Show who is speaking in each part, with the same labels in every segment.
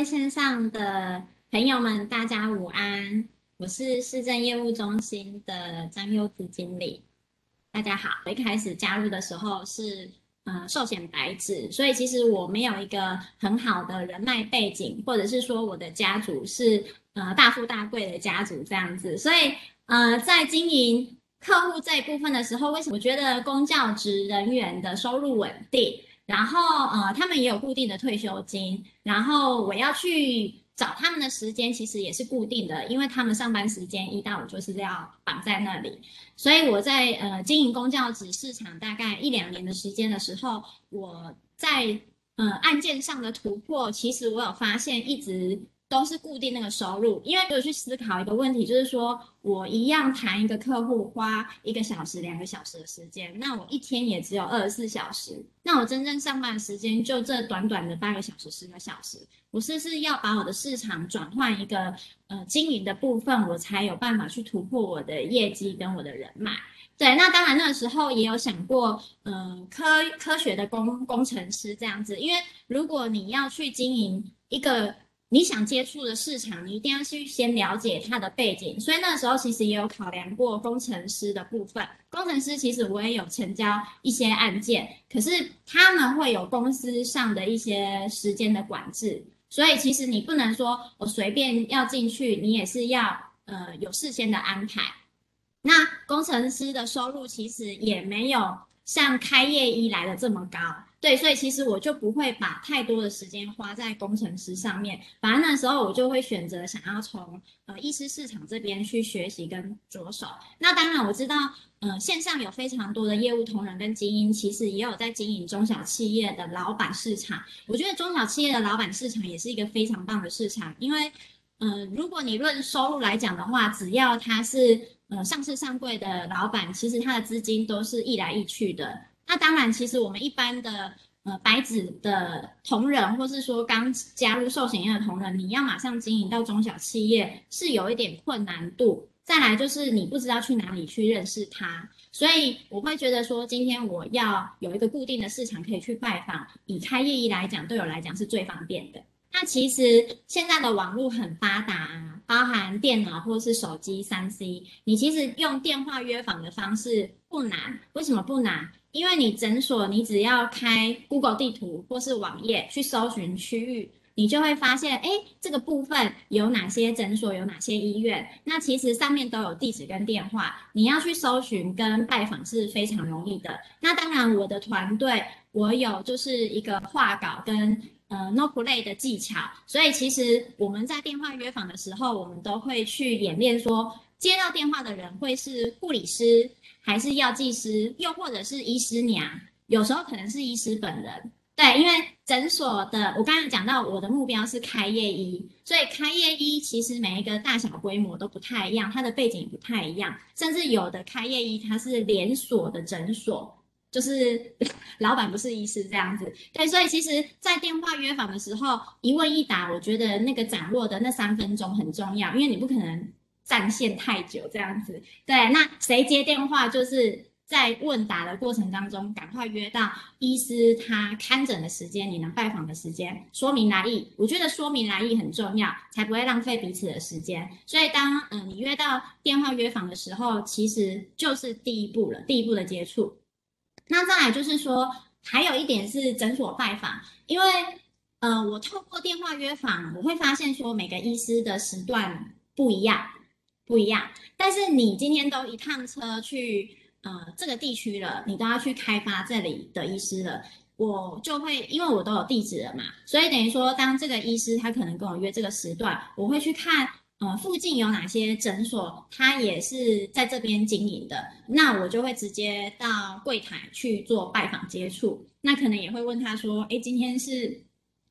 Speaker 1: 位线上的朋友们，大家午安！我是市政业务中心的张优子经理，大家好。我一开始加入的时候是呃寿险白纸，所以其实我没有一个很好的人脉背景，或者是说我的家族是呃大富大贵的家族这样子，所以呃在经营客户这一部分的时候，为什么我觉得公教职人员的收入稳定？然后，呃，他们也有固定的退休金。然后我要去找他们的时间，其实也是固定的，因为他们上班时间一到五就是要绑在那里。所以我在呃经营公教职市场大概一两年的时间的时候，我在呃案件上的突破，其实我有发现一直。都是固定那个收入，因为我去思考一个问题，就是说我一样谈一个客户花一个小时、两个小时的时间，那我一天也只有二十四小时，那我真正上班时间就这短短的八个小时、十个小时，我是不是要把我的市场转换一个呃经营的部分，我才有办法去突破我的业绩跟我的人脉？对，那当然那个时候也有想过，嗯，科科学的工工程师这样子，因为如果你要去经营一个。你想接触的市场，你一定要去先了解它的背景。所以那时候其实也有考量过工程师的部分。工程师其实我也有成交一些案件，可是他们会有公司上的一些时间的管制，所以其实你不能说我随便要进去，你也是要呃有事先的安排。那工程师的收入其实也没有像开业以来的这么高。对，所以其实我就不会把太多的时间花在工程师上面，反而那时候我就会选择想要从呃医师市场这边去学习跟着手。那当然我知道，呃，线上有非常多的业务同仁跟精英，其实也有在经营中小企业的老板市场。我觉得中小企业的老板市场也是一个非常棒的市场，因为，呃，如果你论收入来讲的话，只要他是呃上市上柜的老板，其实他的资金都是易来易去的。那当然，其实我们一般的呃白纸的同仁，或是说刚加入寿险业的同仁，你要马上经营到中小企业是有一点困难度。再来就是你不知道去哪里去认识他，所以我会觉得说，今天我要有一个固定的市场可以去拜访，以开业绩来讲，对我来讲是最方便的。那其实现在的网络很发达啊，包含电脑或是手机三 C，你其实用电话约访的方式不难。为什么不难？因为你诊所，你只要开 Google 地图或是网页去搜寻区域，你就会发现，哎，这个部分有哪些诊所，有哪些医院。那其实上面都有地址跟电话，你要去搜寻跟拜访是非常容易的。那当然，我的团队我有就是一个画稿跟呃 No Play 的技巧，所以其实我们在电话约访的时候，我们都会去演练说，接到电话的人会是护理师。还是药剂师，又或者是医师娘，有时候可能是医师本人。对，因为诊所的，我刚刚讲到我的目标是开业医，所以开业医其实每一个大小规模都不太一样，它的背景不太一样，甚至有的开业医它是连锁的诊所，就是老板不是医师这样子。对，所以其实，在电话约访的时候，一问一答，我觉得那个掌握的那三分钟很重要，因为你不可能。占线太久这样子，对，那谁接电话就是在问答的过程当中，赶快约到医师他看诊的时间，你能拜访的时间，说明来意。我觉得说明来意很重要，才不会浪费彼此的时间。所以当嗯你约到电话约访的时候，其实就是第一步了，第一步的接触。那再来就是说，还有一点是诊所拜访，因为呃我透过电话约访，我会发现说每个医师的时段不一样。不一样，但是你今天都一趟车去呃这个地区了，你都要去开发这里的医师了，我就会因为我都有地址了嘛，所以等于说当这个医师他可能跟我约这个时段，我会去看呃附近有哪些诊所，他也是在这边经营的，那我就会直接到柜台去做拜访接触，那可能也会问他说，哎，今天是。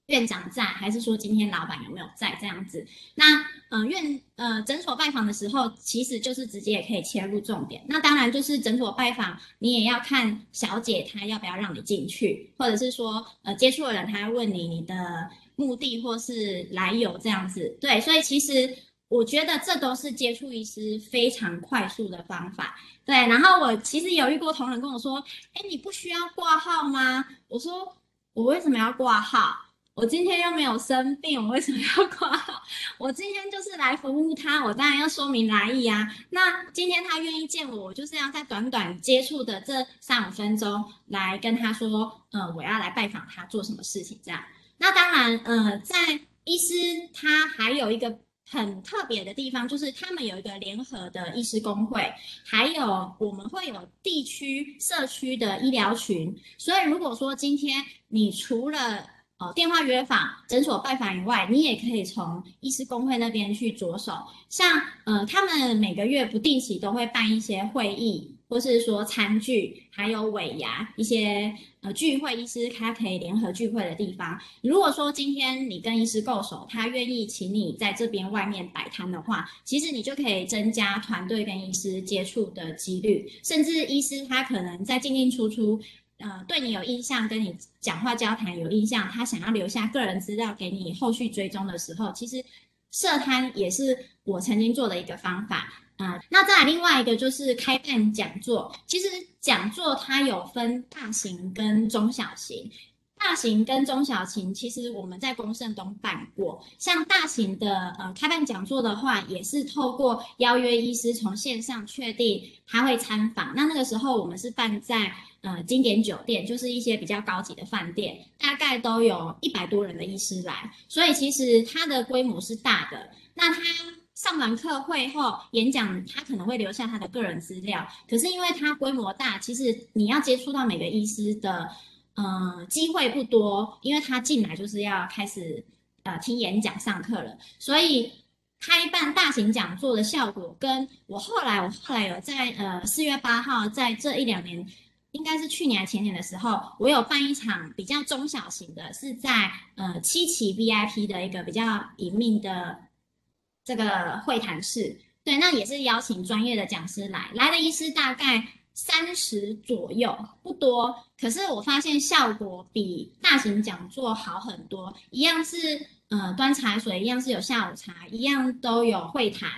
Speaker 1: 院长在，还是说今天老板有没有在这样子？那呃院呃诊所拜访的时候，其实就是直接也可以切入重点。那当然就是诊所拜访，你也要看小姐她要不要让你进去，或者是说呃接触的人他要问你你的目的或是来由这样子。对，所以其实我觉得这都是接触医师非常快速的方法。对，然后我其实有遇过同仁跟我说，哎，你不需要挂号吗？我说我为什么要挂号？我今天又没有生病，我为什么要挂号？我今天就是来服务他，我当然要说明来意啊。那今天他愿意见我，我就是要在短短接触的这三五分钟来跟他说，呃，我要来拜访他做什么事情这样。那当然，呃，在医师他还有一个。很特别的地方就是他们有一个联合的医师工会，还有我们会有地区社区的医疗群。所以如果说今天你除了呃电话约访、诊所拜访以外，你也可以从医师工会那边去着手。像呃他们每个月不定期都会办一些会议。或是说餐具，还有尾牙一些呃聚会，医师他可以联合聚会的地方。如果说今天你跟医师够熟，他愿意请你在这边外面摆摊的话，其实你就可以增加团队跟医师接触的几率，甚至医师他可能在进进出出，呃，对你有印象，跟你讲话交谈有印象，他想要留下个人资料给你后续追踪的时候，其实设摊也是我曾经做的一个方法。啊，那再来另外一个就是开办讲座。其实讲座它有分大型跟中小型，大型跟中小型，其实我们在公盛东办过。像大型的呃开办讲座的话，也是透过邀约医师从线上确定他会参访。那那个时候我们是办在呃经典酒店，就是一些比较高级的饭店，大概都有一百多人的医师来，所以其实它的规模是大的。那它。上完课会后演讲，他可能会留下他的个人资料。可是因为他规模大，其实你要接触到每个医师的，呃，机会不多。因为他进来就是要开始呃听演讲上课了，所以开办大型讲座的效果，跟我后来我后来有在呃四月八号，在这一两年，应该是去年前年的时候，我有办一场比较中小型的，是在呃七期 VIP 的一个比较隐秘的。这个会谈室，对，那也是邀请专业的讲师来，来的医师大概三十左右，不多，可是我发现效果比大型讲座好很多。一样是呃端茶水，一样是有下午茶，一样都有会谈，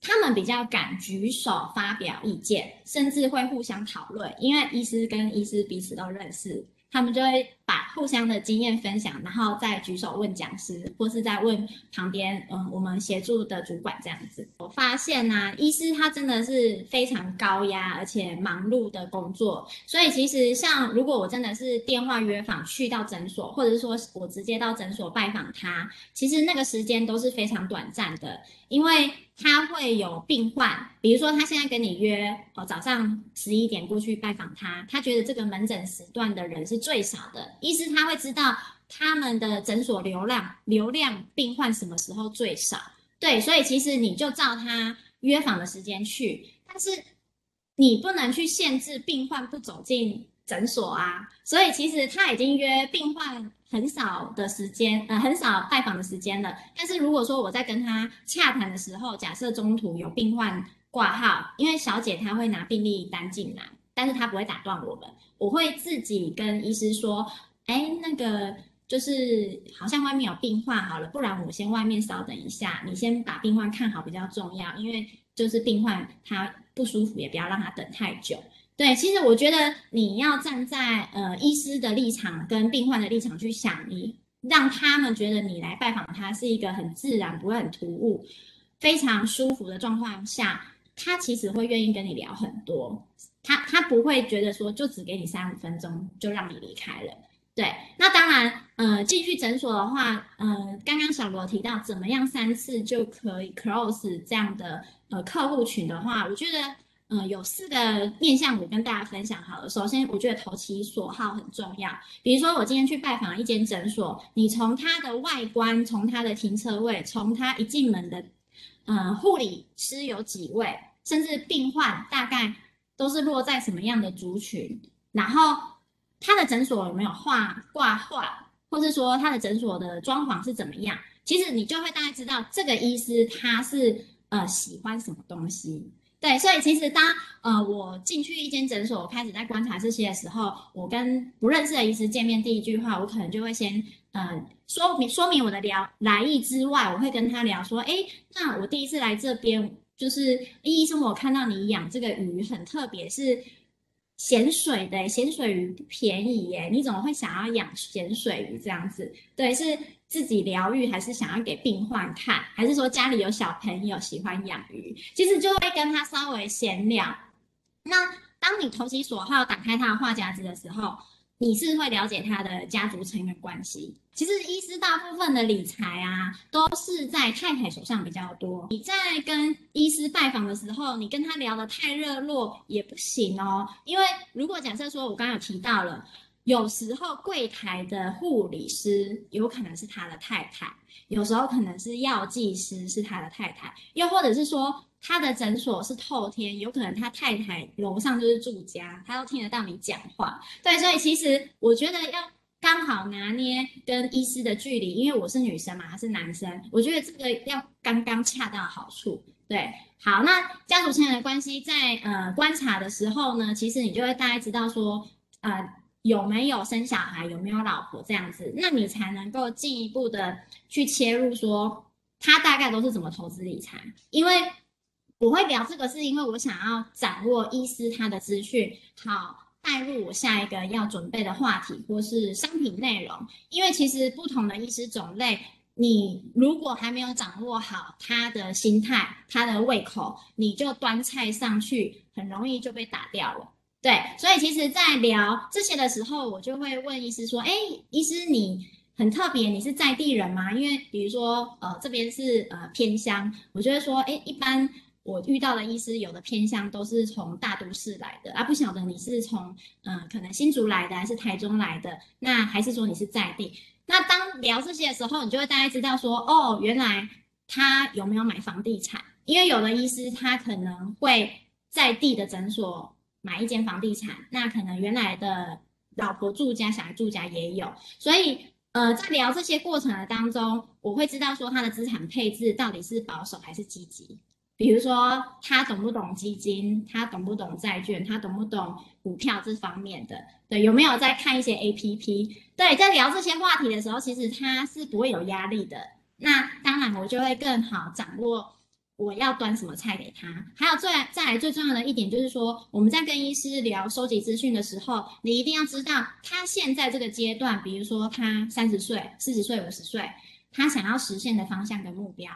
Speaker 1: 他们比较敢举手发表意见，甚至会互相讨论，因为医师跟医师彼此都认识。他们就会把互相的经验分享，然后再举手问讲师，或是在问旁边，嗯，我们协助的主管这样子。我发现呢，医师他真的是非常高压而且忙碌的工作，所以其实像如果我真的是电话约访去到诊所，或者是说我直接到诊所拜访他，其实那个时间都是非常短暂的，因为。他会有病患，比如说他现在跟你约哦，早上十一点过去拜访他，他觉得这个门诊时段的人是最少的，医师他会知道他们的诊所流量流量病患什么时候最少，对，所以其实你就照他约访的时间去，但是你不能去限制病患不走进。诊所啊，所以其实他已经约病患很少的时间，呃，很少拜访的时间了。但是如果说我在跟他洽谈的时候，假设中途有病患挂号，因为小姐她会拿病历单进来，但是她不会打断我们，我会自己跟医师说，哎，那个就是好像外面有病患好了，不然我先外面稍等一下，你先把病患看好比较重要，因为就是病患他不舒服，也不要让他等太久。对，其实我觉得你要站在呃医师的立场跟病患的立场去想，你让他们觉得你来拜访他是一个很自然、不会很突兀、非常舒服的状况下，他其实会愿意跟你聊很多。他他不会觉得说就只给你三五分钟就让你离开了。对，那当然，呃，进去诊所的话，呃，刚刚小罗提到怎么样三次就可以 close 这样的呃客户群的话，我觉得。嗯，有四个面向我跟大家分享好了。首先，我觉得投其所好很重要。比如说，我今天去拜访一间诊所，你从它的外观，从它的停车位，从它一进门的，嗯，护理师有几位，甚至病患大概都是落在什么样的族群，然后他的诊所有没有画挂画，或是说他的诊所的装潢是怎么样，其实你就会大概知道这个医师他是呃喜欢什么东西。对，所以其实当呃我进去一间诊所，我开始在观察这些的时候，我跟不认识的医师见面，第一句话我可能就会先呃说明说明我的聊来意之外，我会跟他聊说，哎，那我第一次来这边，就是医生，我看到你养这个鱼很特别，是咸水的咸水鱼不便宜耶，你怎么会想要养咸水鱼这样子？对，是自己疗愈，还是想要给病患看，还是说家里有小朋友喜欢养鱼？其实就会跟他稍微闲聊。那当你投其所好，打开他的话匣子的时候。你是会了解他的家族成员关系。其实医师大部分的理财啊，都是在太太手上比较多。你在跟医师拜访的时候，你跟他聊得太热络也不行哦。因为如果假设说我刚刚有提到了，有时候柜台的护理师有可能是他的太太，有时候可能是药剂师是他的太太，又或者是说。他的诊所是透天，有可能他太太楼上就是住家，他都听得到你讲话。对，所以其实我觉得要刚好拿捏跟医师的距离，因为我是女生嘛，他是男生，我觉得这个要刚刚恰到好处。对，好，那家族成员的关系在呃观察的时候呢，其实你就会大概知道说，呃有没有生小孩，有没有老婆这样子，那你才能够进一步的去切入说他大概都是怎么投资理财，因为。我会聊这个，是因为我想要掌握医师他的资讯，好带入我下一个要准备的话题或是商品内容。因为其实不同的医师种类，你如果还没有掌握好他的心态、他的胃口，你就端菜上去，很容易就被打掉了。对，所以其实，在聊这些的时候，我就会问医师说：“哎，医师你很特别，你是在地人吗？因为比如说，呃，这边是呃偏乡，我就会说，哎，一般。”我遇到的医师有的偏乡都是从大都市来的啊，不晓得你是从嗯可能新竹来的还是台中来的，那还是说你是在地？那当聊这些的时候，你就会大概知道说，哦，原来他有没有买房地产？因为有的医师他可能会在地的诊所买一间房地产，那可能原来的老婆住家、小孩住家也有，所以呃在聊这些过程的当中，我会知道说他的资产配置到底是保守还是积极。比如说，他懂不懂基金？他懂不懂债券？他懂不懂股票这方面的？对，有没有在看一些 A P P？对，在聊这些话题的时候，其实他是不会有压力的。那当然，我就会更好掌握我要端什么菜给他。还有最再来最重要的一点就是说，我们在跟医师聊收集资讯的时候，你一定要知道他现在这个阶段，比如说他三十岁、四十岁、五十岁，他想要实现的方向跟目标。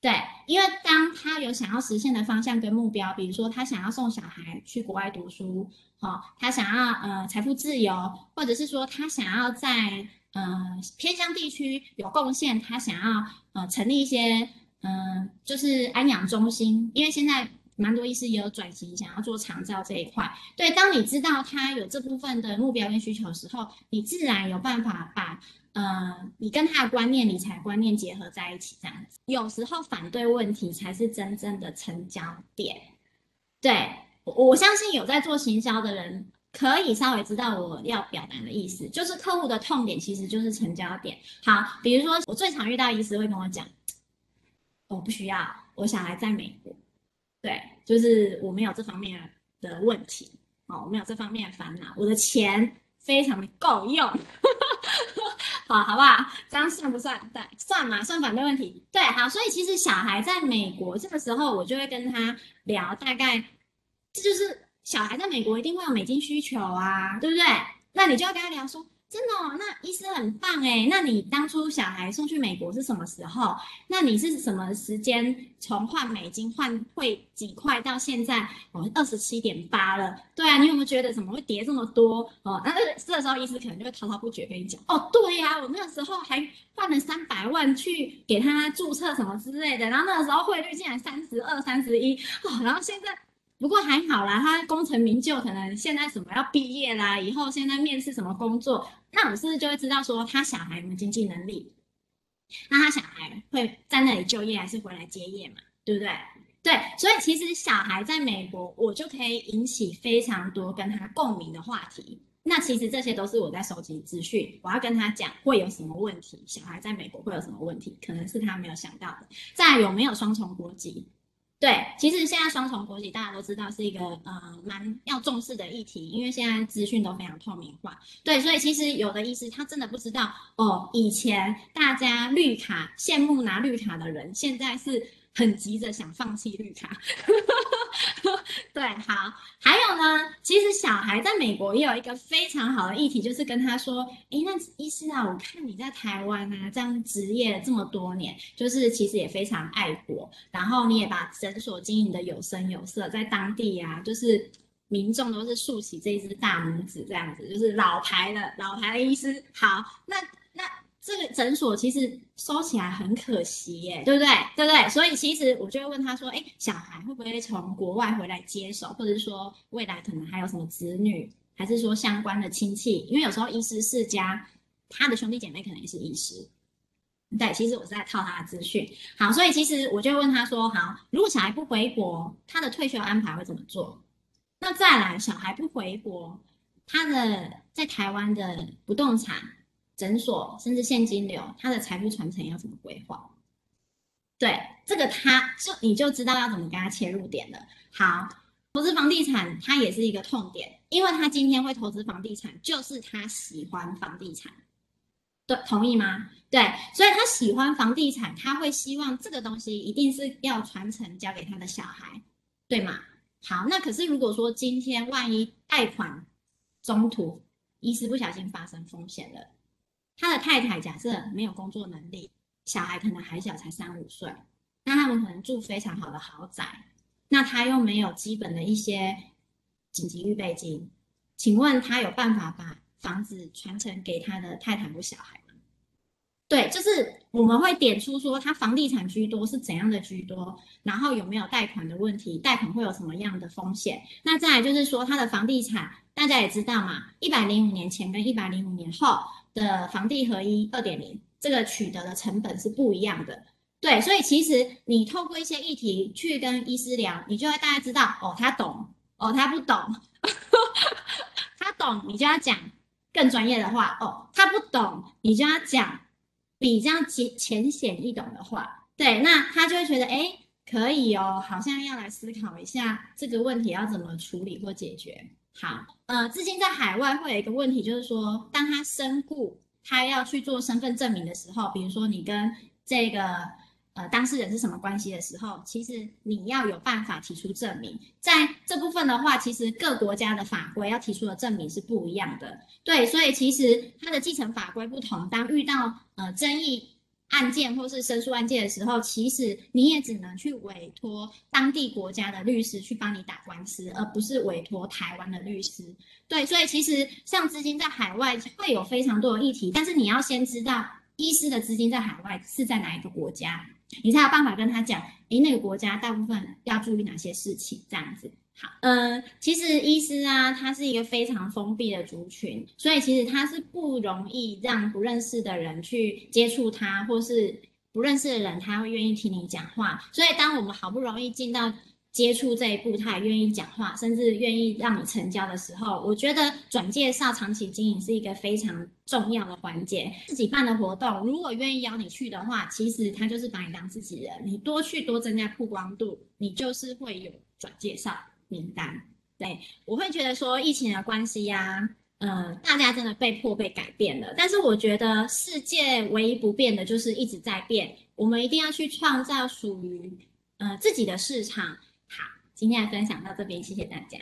Speaker 1: 对，因为当他有想要实现的方向跟目标，比如说他想要送小孩去国外读书，好，他想要呃财富自由，或者是说他想要在呃偏乡地区有贡献，他想要呃成立一些嗯就是安养中心，因为现在蛮多医师也有转型，想要做长照这一块。对，当你知道他有这部分的目标跟需求的时候，你自然有办法把。呃，你跟他的观念、理财观念结合在一起，这样子，有时候反对问题才是真正的成交点。对，我相信有在做行销的人，可以稍微知道我要表达的意思，就是客户的痛点其实就是成交点。好，比如说我最常遇到医师会跟我讲，我不需要，我小孩在美国，对，就是我没有这方面的问题，哦，我没有这方面烦恼，我的钱非常的够用。好，好不好？这样算不算？对，算嘛，算反对问题。对，好，所以其实小孩在美国这个时候，我就会跟他聊，大概这就是小孩在美国一定会有美金需求啊，对不对？那你就要跟他聊说。真的哦，那医师很棒哎。那你当初小孩送去美国是什么时候？那你是什么时间从换美金换汇几块到现在哦二十七点八了？对啊，你有没有觉得怎么会跌这么多哦？那这时候医师可能就会滔滔不绝跟你讲哦，对呀，我那个时候还换了三百万去给他注册什么之类的，然后那个时候汇率竟然三十二、三十一哦，然后现在。不过还好啦，他功成名就，可能现在什么要毕业啦，以后现在面试什么工作，那我是不是就会知道说他小孩有没有经济能力？那他小孩会在那里就业还是回来接业嘛？对不对？对，所以其实小孩在美国，我就可以引起非常多跟他共鸣的话题。那其实这些都是我在收集资讯，我要跟他讲会有什么问题，小孩在美国会有什么问题，可能是他没有想到的。再有没有双重国籍？对，其实现在双重国籍大家都知道是一个呃蛮要重视的议题，因为现在资讯都非常透明化。对，所以其实有的医师他真的不知道哦，以前大家绿卡羡慕拿绿卡的人，现在是很急着想放弃绿卡。对，好，还有呢，其实小孩在美国也有一个非常好的议题，就是跟他说，诶，那医师啊，我看你在台湾啊，这样职业这么多年，就是其实也非常爱国，然后你也把诊所经营的有声有色，在当地啊，就是民众都是竖起这一只大拇指，这样子，就是老牌的老牌的医师。好，那。这个诊所其实收起来很可惜耶，对不对？对不对？所以其实我就会问他说：“哎，小孩会不会从国外回来接手，或者是说未来可能还有什么子女，还是说相关的亲戚？因为有时候医师世家，他的兄弟姐妹可能也是医师。对，其实我是在套他的资讯。好，所以其实我就会问他说：好，如果小孩不回国，他的退休安排会怎么做？那再来，小孩不回国，他的在台湾的不动产。”诊所甚至现金流，他的财富传承要怎么规划？对，这个他就你就知道要怎么跟他切入点了。好，投资房地产，它也是一个痛点，因为他今天会投资房地产，就是他喜欢房地产。对，同意吗？对，所以他喜欢房地产，他会希望这个东西一定是要传承交给他的小孩，对吗？好，那可是如果说今天万一贷款中途一时不小心发生风险了。他的太太假设没有工作能力，小孩可能还小，才三五岁，那他们可能住非常好的豪宅，那他又没有基本的一些紧急预备金，请问他有办法把房子传承给他的太太或小孩吗？对，就是我们会点出说他房地产居多是怎样的居多，然后有没有贷款的问题，贷款会有什么样的风险？那再来就是说他的房地产，大家也知道嘛，一百零五年前跟一百零五年后。的房地合一二点零，这个取得的成本是不一样的，对，所以其实你透过一些议题去跟医师聊，你就会大概知道，哦，他懂，哦，他不懂，他懂，你就要讲更专业的话，哦，他不懂，你就要讲比较浅浅显易懂的话，对，那他就会觉得，哎，可以哦，好像要来思考一下这个问题要怎么处理或解决。好，呃，资金在海外会有一个问题，就是说，当他身故，他要去做身份证明的时候，比如说你跟这个呃当事人是什么关系的时候，其实你要有办法提出证明。在这部分的话，其实各国家的法规要提出的证明是不一样的。对，所以其实它的继承法规不同，当遇到呃争议。案件或是申诉案件的时候，其实你也只能去委托当地国家的律师去帮你打官司，而不是委托台湾的律师。对，所以其实像资金在海外会有非常多的议题，但是你要先知道医师的资金在海外是在哪一个国家，你才有办法跟他讲，诶，那个国家大部分要注意哪些事情，这样子。好，嗯，其实医师啊，他是一个非常封闭的族群，所以其实他是不容易让不认识的人去接触他，或是不认识的人他会愿意听你讲话。所以当我们好不容易进到接触这一步，他也愿意讲话，甚至愿意让你成交的时候，我觉得转介绍、长期经营是一个非常重要的环节。自己办的活动，如果愿意邀你去的话，其实他就是把你当自己人，你多去多增加曝光度，你就是会有转介绍。名单，对我会觉得说疫情的关系呀，呃，大家真的被迫被改变了。但是我觉得世界唯一不变的就是一直在变，我们一定要去创造属于呃自己的市场。好，今天的分享到这边，谢谢大家。